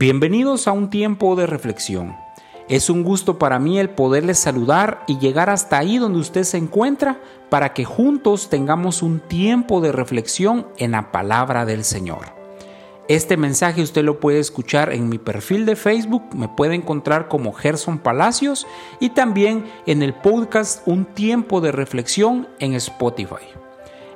Bienvenidos a un tiempo de reflexión. Es un gusto para mí el poderles saludar y llegar hasta ahí donde usted se encuentra para que juntos tengamos un tiempo de reflexión en la palabra del Señor. Este mensaje usted lo puede escuchar en mi perfil de Facebook, me puede encontrar como Gerson Palacios y también en el podcast Un tiempo de reflexión en Spotify.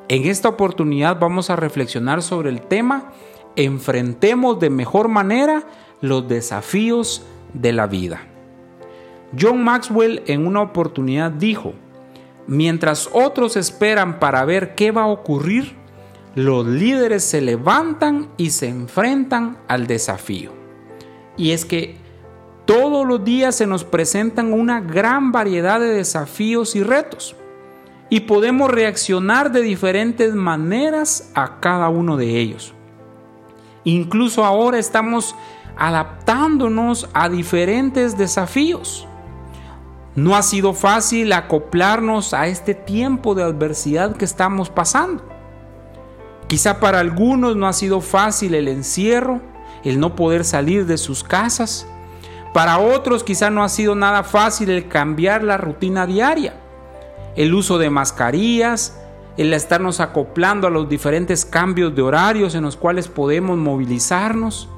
En esta oportunidad vamos a reflexionar sobre el tema enfrentemos de mejor manera los desafíos de la vida. John Maxwell en una oportunidad dijo, mientras otros esperan para ver qué va a ocurrir, los líderes se levantan y se enfrentan al desafío. Y es que todos los días se nos presentan una gran variedad de desafíos y retos. Y podemos reaccionar de diferentes maneras a cada uno de ellos. Incluso ahora estamos adaptándonos a diferentes desafíos. No ha sido fácil acoplarnos a este tiempo de adversidad que estamos pasando. Quizá para algunos no ha sido fácil el encierro, el no poder salir de sus casas. Para otros quizá no ha sido nada fácil el cambiar la rutina diaria, el uso de mascarillas, el estarnos acoplando a los diferentes cambios de horarios en los cuales podemos movilizarnos.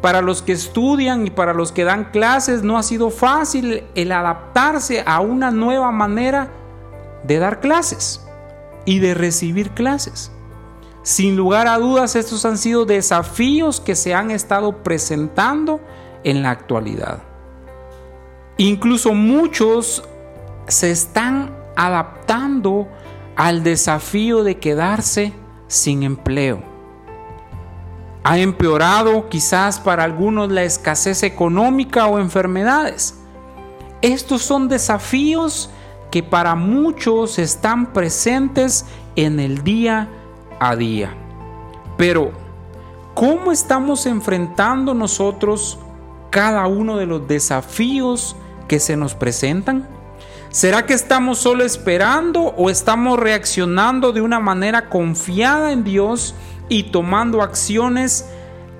Para los que estudian y para los que dan clases no ha sido fácil el adaptarse a una nueva manera de dar clases y de recibir clases. Sin lugar a dudas, estos han sido desafíos que se han estado presentando en la actualidad. Incluso muchos se están adaptando al desafío de quedarse sin empleo. Ha empeorado quizás para algunos la escasez económica o enfermedades. Estos son desafíos que para muchos están presentes en el día a día. Pero, ¿cómo estamos enfrentando nosotros cada uno de los desafíos que se nos presentan? ¿Será que estamos solo esperando o estamos reaccionando de una manera confiada en Dios y tomando acciones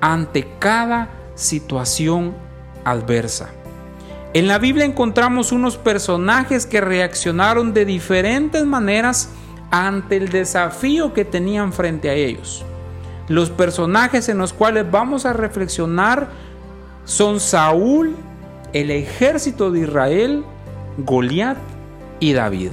ante cada situación adversa? En la Biblia encontramos unos personajes que reaccionaron de diferentes maneras ante el desafío que tenían frente a ellos. Los personajes en los cuales vamos a reflexionar son Saúl, el ejército de Israel, Goliat y David.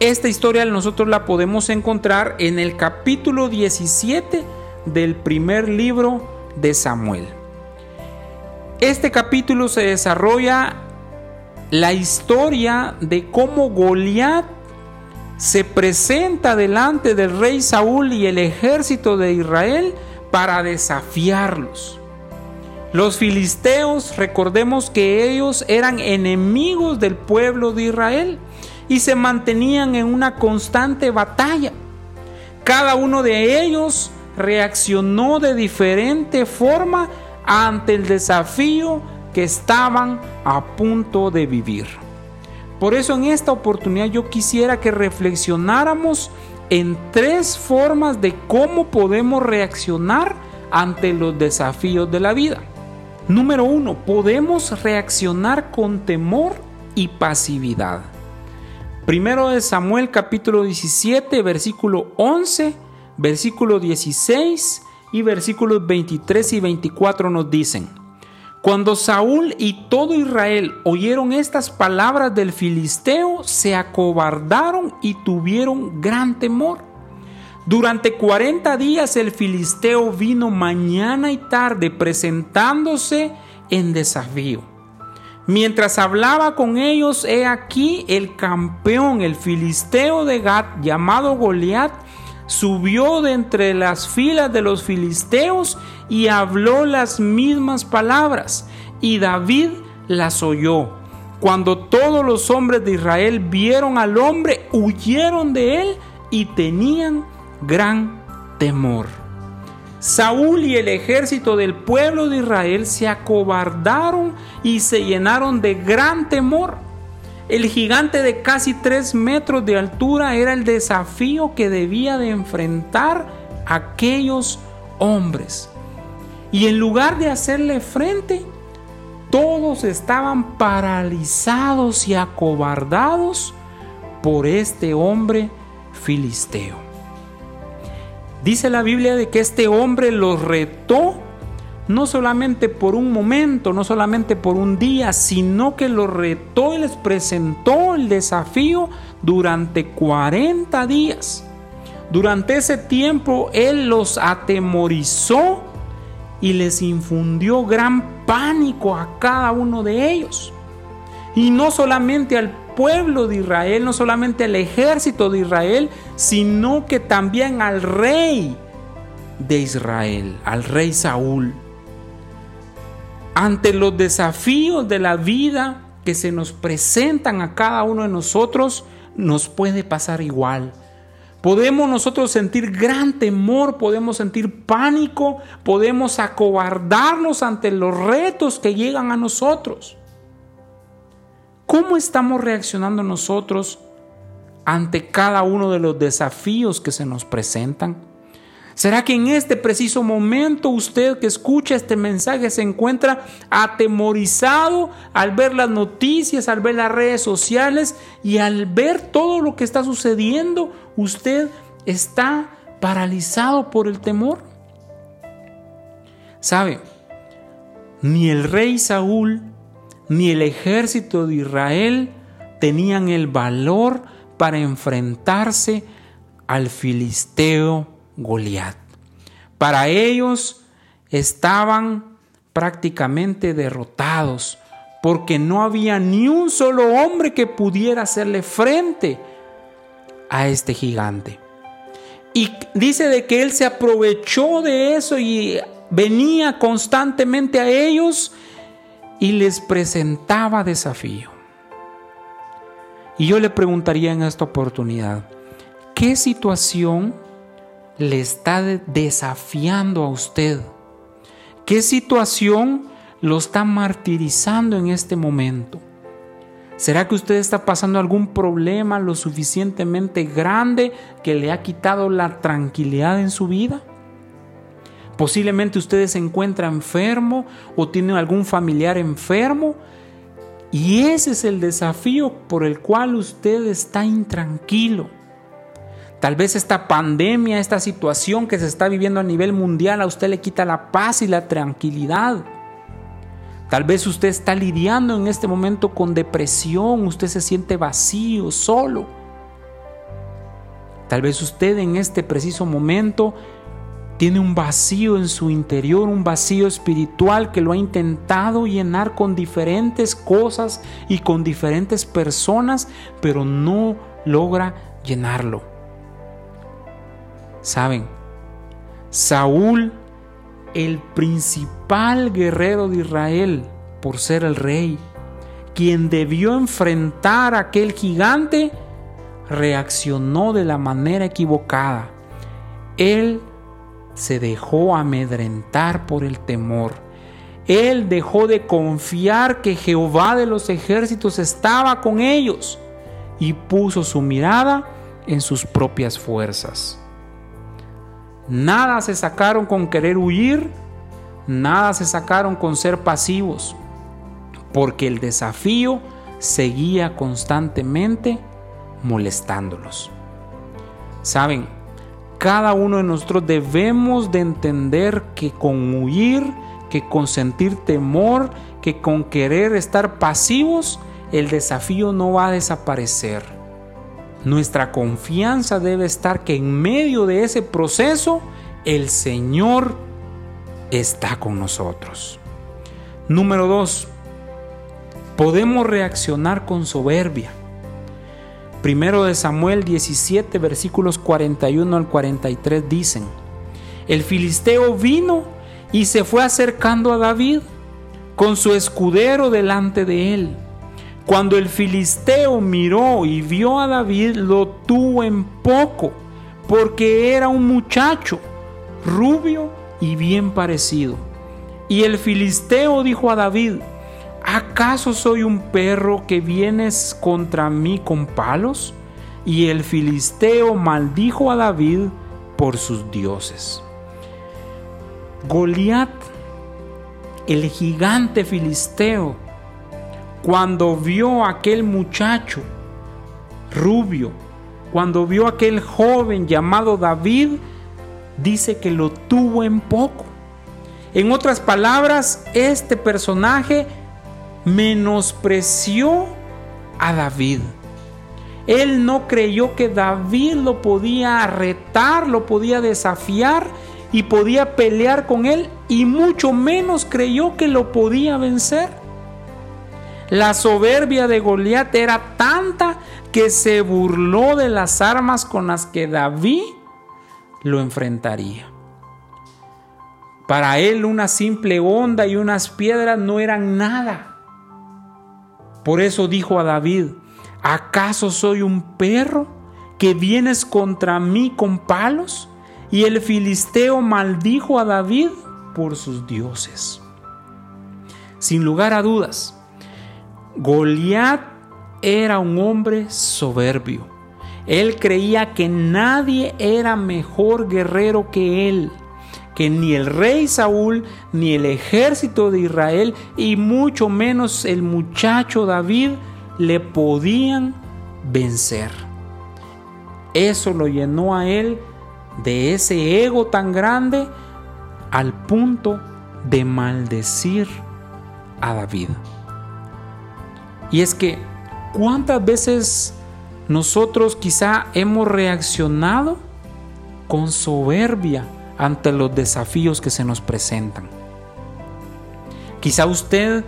Esta historia nosotros la podemos encontrar en el capítulo 17 del primer libro de Samuel. Este capítulo se desarrolla la historia de cómo Goliat se presenta delante del rey Saúl y el ejército de Israel para desafiarlos. Los filisteos, recordemos que ellos eran enemigos del pueblo de Israel y se mantenían en una constante batalla. Cada uno de ellos reaccionó de diferente forma ante el desafío que estaban a punto de vivir. Por eso en esta oportunidad yo quisiera que reflexionáramos en tres formas de cómo podemos reaccionar ante los desafíos de la vida. Número uno, podemos reaccionar con temor y pasividad. Primero de Samuel capítulo 17, versículo 11, versículo 16 y versículos 23 y 24 nos dicen, cuando Saúl y todo Israel oyeron estas palabras del filisteo, se acobardaron y tuvieron gran temor. Durante 40 días el filisteo vino mañana y tarde presentándose en desafío. Mientras hablaba con ellos, he aquí el campeón, el filisteo de Gat, llamado Goliat, subió de entre las filas de los filisteos y habló las mismas palabras, y David las oyó. Cuando todos los hombres de Israel vieron al hombre, huyeron de él y tenían gran temor. Saúl y el ejército del pueblo de Israel se acobardaron y se llenaron de gran temor. El gigante de casi tres metros de altura era el desafío que debía de enfrentar aquellos hombres. Y en lugar de hacerle frente, todos estaban paralizados y acobardados por este hombre filisteo. Dice la Biblia de que este hombre los retó no solamente por un momento, no solamente por un día, sino que los retó y les presentó el desafío durante 40 días. Durante ese tiempo Él los atemorizó y les infundió gran pánico a cada uno de ellos. Y no solamente al pueblo de Israel, no solamente al ejército de Israel, sino que también al rey de Israel, al rey Saúl. Ante los desafíos de la vida que se nos presentan a cada uno de nosotros, nos puede pasar igual. Podemos nosotros sentir gran temor, podemos sentir pánico, podemos acobardarnos ante los retos que llegan a nosotros. ¿Cómo estamos reaccionando nosotros ante cada uno de los desafíos que se nos presentan? ¿Será que en este preciso momento usted que escucha este mensaje se encuentra atemorizado al ver las noticias, al ver las redes sociales y al ver todo lo que está sucediendo? ¿Usted está paralizado por el temor? ¿Sabe? Ni el rey Saúl ni el ejército de Israel tenían el valor para enfrentarse al filisteo Goliat. Para ellos estaban prácticamente derrotados porque no había ni un solo hombre que pudiera hacerle frente a este gigante. Y dice de que él se aprovechó de eso y venía constantemente a ellos y les presentaba desafío. Y yo le preguntaría en esta oportunidad, ¿qué situación le está desafiando a usted? ¿Qué situación lo está martirizando en este momento? ¿Será que usted está pasando algún problema lo suficientemente grande que le ha quitado la tranquilidad en su vida? Posiblemente usted se encuentra enfermo o tiene algún familiar enfermo y ese es el desafío por el cual usted está intranquilo. Tal vez esta pandemia, esta situación que se está viviendo a nivel mundial a usted le quita la paz y la tranquilidad. Tal vez usted está lidiando en este momento con depresión, usted se siente vacío, solo. Tal vez usted en este preciso momento tiene un vacío en su interior, un vacío espiritual que lo ha intentado llenar con diferentes cosas y con diferentes personas, pero no logra llenarlo. Saben, Saúl, el principal guerrero de Israel, por ser el rey, quien debió enfrentar a aquel gigante, reaccionó de la manera equivocada. Él se dejó amedrentar por el temor. Él dejó de confiar que Jehová de los ejércitos estaba con ellos y puso su mirada en sus propias fuerzas. Nada se sacaron con querer huir, nada se sacaron con ser pasivos, porque el desafío seguía constantemente molestándolos. Saben, cada uno de nosotros debemos de entender que con huir, que con sentir temor, que con querer estar pasivos, el desafío no va a desaparecer nuestra confianza debe estar que en medio de ese proceso el Señor está con nosotros. Número dos, podemos reaccionar con soberbia. Primero de Samuel 17 versículos 41 al 43 dicen, el filisteo vino y se fue acercando a David con su escudero delante de él cuando el filisteo miró y vio a David, lo tuvo en poco, porque era un muchacho rubio y bien parecido. Y el filisteo dijo a David, ¿acaso soy un perro que vienes contra mí con palos? Y el filisteo maldijo a David por sus dioses. Goliat el gigante filisteo, cuando vio a aquel muchacho rubio, cuando vio a aquel joven llamado David, dice que lo tuvo en poco. En otras palabras, este personaje menospreció a David. Él no creyó que David lo podía retar, lo podía desafiar y podía pelear con él y mucho menos creyó que lo podía vencer. La soberbia de Goliat era tanta que se burló de las armas con las que David lo enfrentaría. Para él una simple onda y unas piedras no eran nada. Por eso dijo a David, ¿acaso soy un perro que vienes contra mí con palos? Y el filisteo maldijo a David por sus dioses. Sin lugar a dudas, Goliat era un hombre soberbio. Él creía que nadie era mejor guerrero que él, que ni el rey Saúl, ni el ejército de Israel, y mucho menos el muchacho David le podían vencer. Eso lo llenó a él de ese ego tan grande al punto de maldecir a David. Y es que, ¿cuántas veces nosotros quizá hemos reaccionado con soberbia ante los desafíos que se nos presentan? Quizá usted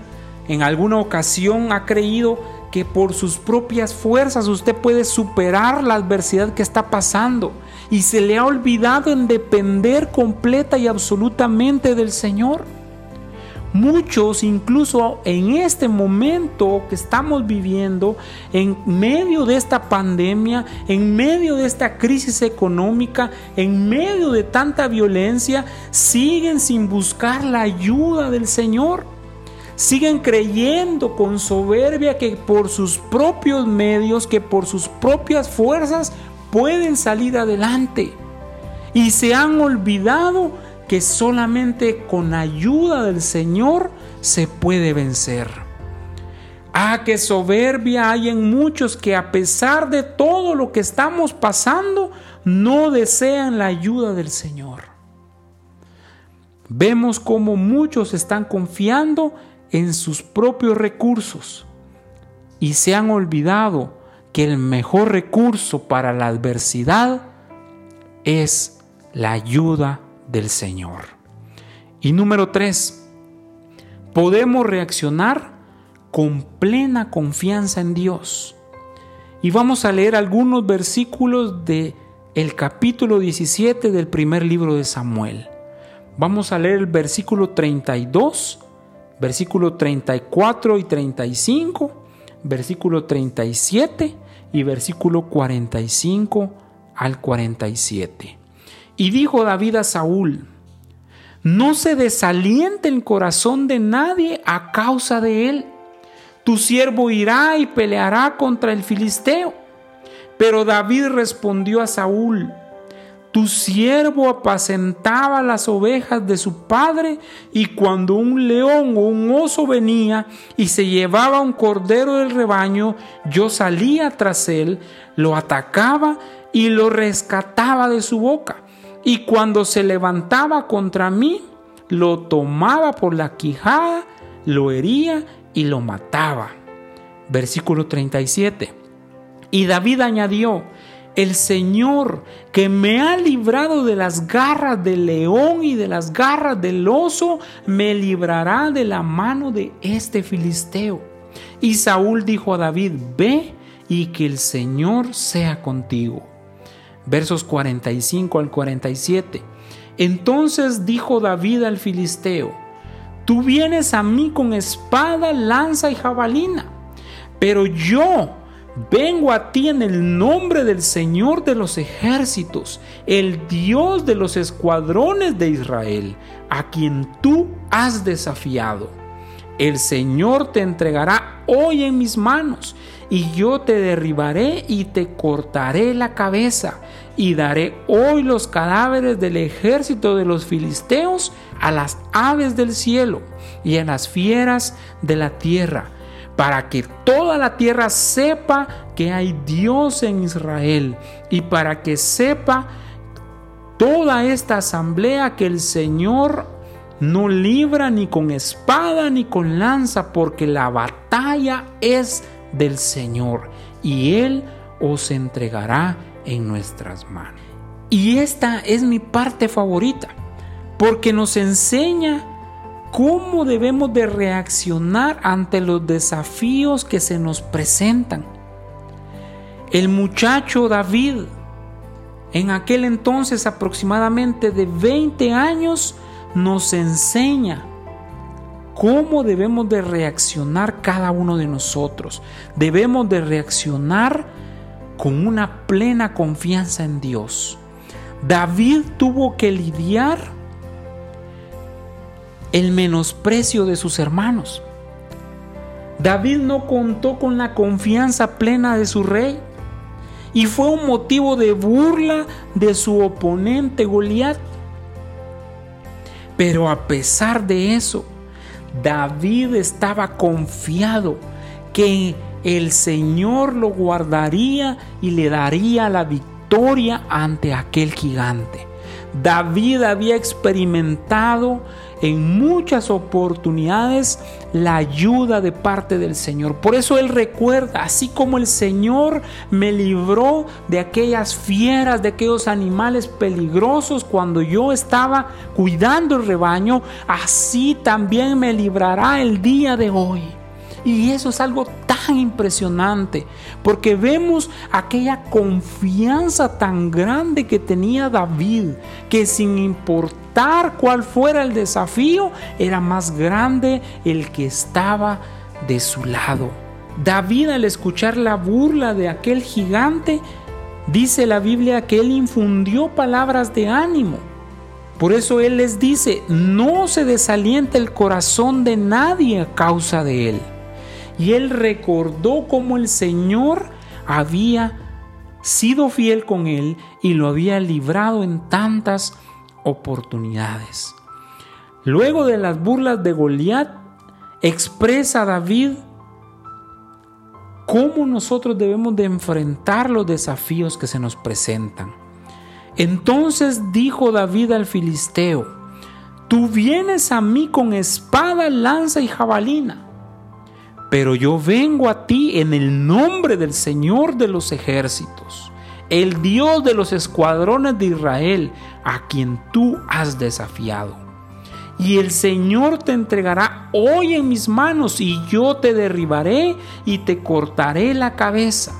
en alguna ocasión ha creído que por sus propias fuerzas usted puede superar la adversidad que está pasando y se le ha olvidado en depender completa y absolutamente del Señor. Muchos, incluso en este momento que estamos viviendo, en medio de esta pandemia, en medio de esta crisis económica, en medio de tanta violencia, siguen sin buscar la ayuda del Señor. Siguen creyendo con soberbia que por sus propios medios, que por sus propias fuerzas pueden salir adelante. Y se han olvidado que solamente con ayuda del Señor se puede vencer. Ah, qué soberbia hay en muchos que a pesar de todo lo que estamos pasando, no desean la ayuda del Señor. Vemos cómo muchos están confiando en sus propios recursos y se han olvidado que el mejor recurso para la adversidad es la ayuda del Señor. Y número tres, podemos reaccionar con plena confianza en Dios. Y vamos a leer algunos versículos de el capítulo 17 del primer libro de Samuel. Vamos a leer el versículo 32, versículo 34 y 35, versículo 37 y versículo 45 al 47. Y dijo David a Saúl, no se desaliente el corazón de nadie a causa de él. Tu siervo irá y peleará contra el filisteo. Pero David respondió a Saúl, tu siervo apacentaba las ovejas de su padre y cuando un león o un oso venía y se llevaba un cordero del rebaño, yo salía tras él, lo atacaba y lo rescataba de su boca. Y cuando se levantaba contra mí, lo tomaba por la quijada, lo hería y lo mataba. Versículo 37. Y David añadió, el Señor que me ha librado de las garras del león y de las garras del oso, me librará de la mano de este filisteo. Y Saúl dijo a David, ve y que el Señor sea contigo. Versos 45 al 47. Entonces dijo David al filisteo, tú vienes a mí con espada, lanza y jabalina, pero yo Vengo a ti en el nombre del Señor de los ejércitos, el Dios de los escuadrones de Israel, a quien tú has desafiado. El Señor te entregará hoy en mis manos, y yo te derribaré y te cortaré la cabeza, y daré hoy los cadáveres del ejército de los filisteos a las aves del cielo y a las fieras de la tierra, para que toda la tierra sepa que hay Dios en Israel y para que sepa toda esta asamblea que el Señor no libra ni con espada ni con lanza, porque la batalla es del Señor y Él os entregará en nuestras manos. Y esta es mi parte favorita, porque nos enseña cómo debemos de reaccionar ante los desafíos que se nos presentan. El muchacho David, en aquel entonces aproximadamente de 20 años, nos enseña cómo debemos de reaccionar cada uno de nosotros. Debemos de reaccionar con una plena confianza en Dios. David tuvo que lidiar el menosprecio de sus hermanos. David no contó con la confianza plena de su rey y fue un motivo de burla de su oponente Goliat. Pero a pesar de eso, David estaba confiado que el Señor lo guardaría y le daría la victoria ante aquel gigante. David había experimentado en muchas oportunidades la ayuda de parte del Señor. Por eso Él recuerda, así como el Señor me libró de aquellas fieras, de aquellos animales peligrosos cuando yo estaba cuidando el rebaño, así también me librará el día de hoy. Y eso es algo tan impresionante, porque vemos aquella confianza tan grande que tenía David, que sin importar cuál fuera el desafío, era más grande el que estaba de su lado. David al escuchar la burla de aquel gigante, dice la Biblia que él infundió palabras de ánimo. Por eso Él les dice, no se desaliente el corazón de nadie a causa de Él y él recordó cómo el Señor había sido fiel con él y lo había librado en tantas oportunidades. Luego de las burlas de Goliat, expresa David cómo nosotros debemos de enfrentar los desafíos que se nos presentan. Entonces dijo David al filisteo, tú vienes a mí con espada, lanza y jabalina pero yo vengo a ti en el nombre del Señor de los ejércitos, el Dios de los escuadrones de Israel, a quien tú has desafiado. Y el Señor te entregará hoy en mis manos y yo te derribaré y te cortaré la cabeza.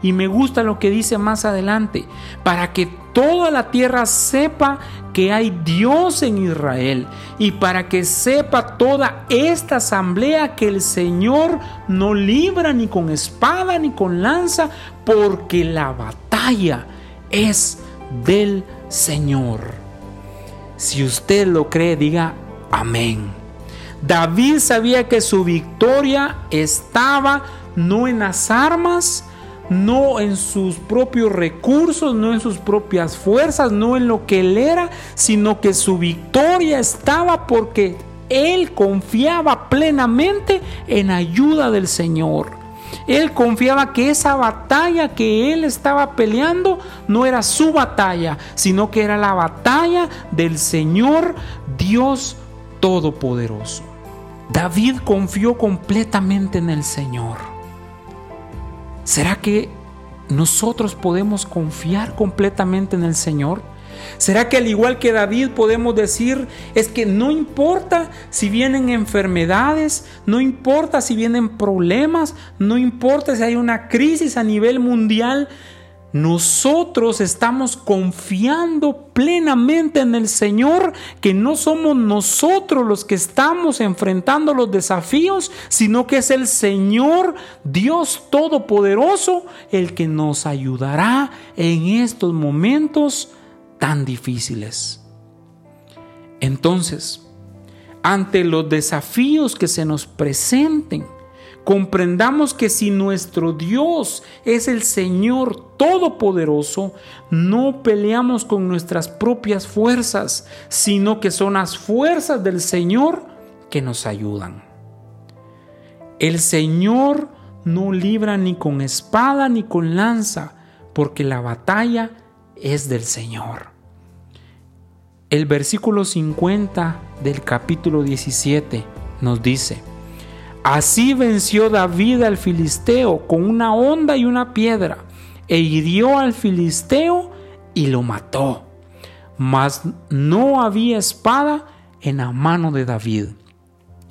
Y me gusta lo que dice más adelante, para que toda la tierra sepa que hay Dios en Israel y para que sepa toda esta asamblea que el Señor no libra ni con espada ni con lanza, porque la batalla es del Señor. Si usted lo cree, diga amén. David sabía que su victoria estaba no en las armas, no en sus propios recursos, no en sus propias fuerzas, no en lo que él era, sino que su victoria estaba porque él confiaba plenamente en ayuda del Señor. Él confiaba que esa batalla que él estaba peleando no era su batalla, sino que era la batalla del Señor Dios Todopoderoso. David confió completamente en el Señor. ¿Será que nosotros podemos confiar completamente en el Señor? ¿Será que al igual que David podemos decir es que no importa si vienen enfermedades, no importa si vienen problemas, no importa si hay una crisis a nivel mundial, nosotros estamos confiando plenamente en el Señor, que no somos nosotros los que estamos enfrentando los desafíos, sino que es el Señor Dios Todopoderoso el que nos ayudará en estos momentos tan difíciles. Entonces, ante los desafíos que se nos presenten, comprendamos que si nuestro Dios es el Señor Todopoderoso, no peleamos con nuestras propias fuerzas, sino que son las fuerzas del Señor que nos ayudan. El Señor no libra ni con espada ni con lanza, porque la batalla es del Señor. El versículo 50 del capítulo 17 nos dice, Así venció David al filisteo con una honda y una piedra, e hirió al filisteo y lo mató. Mas no había espada en la mano de David.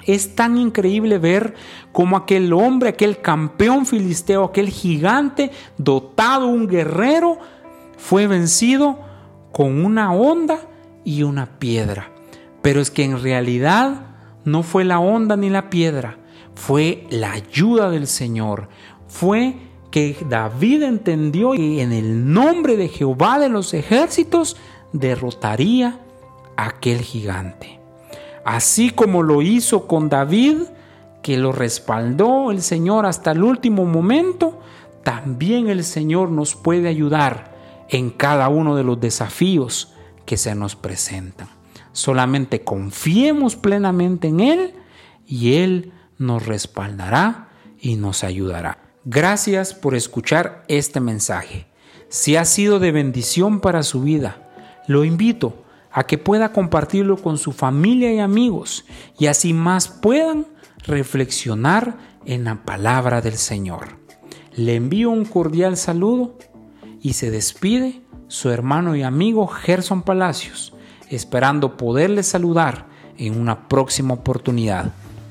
Es tan increíble ver cómo aquel hombre, aquel campeón filisteo, aquel gigante dotado, un guerrero, fue vencido con una honda y una piedra. Pero es que en realidad no fue la honda ni la piedra, fue la ayuda del Señor. Fue que David entendió que en el nombre de Jehová de los ejércitos derrotaría a aquel gigante. Así como lo hizo con David, que lo respaldó el Señor hasta el último momento, también el Señor nos puede ayudar en cada uno de los desafíos que se nos presentan. Solamente confiemos plenamente en Él y Él nos respaldará y nos ayudará. Gracias por escuchar este mensaje. Si ha sido de bendición para su vida, lo invito a que pueda compartirlo con su familia y amigos y así más puedan reflexionar en la palabra del Señor. Le envío un cordial saludo y se despide su hermano y amigo Gerson Palacios, esperando poderle saludar en una próxima oportunidad.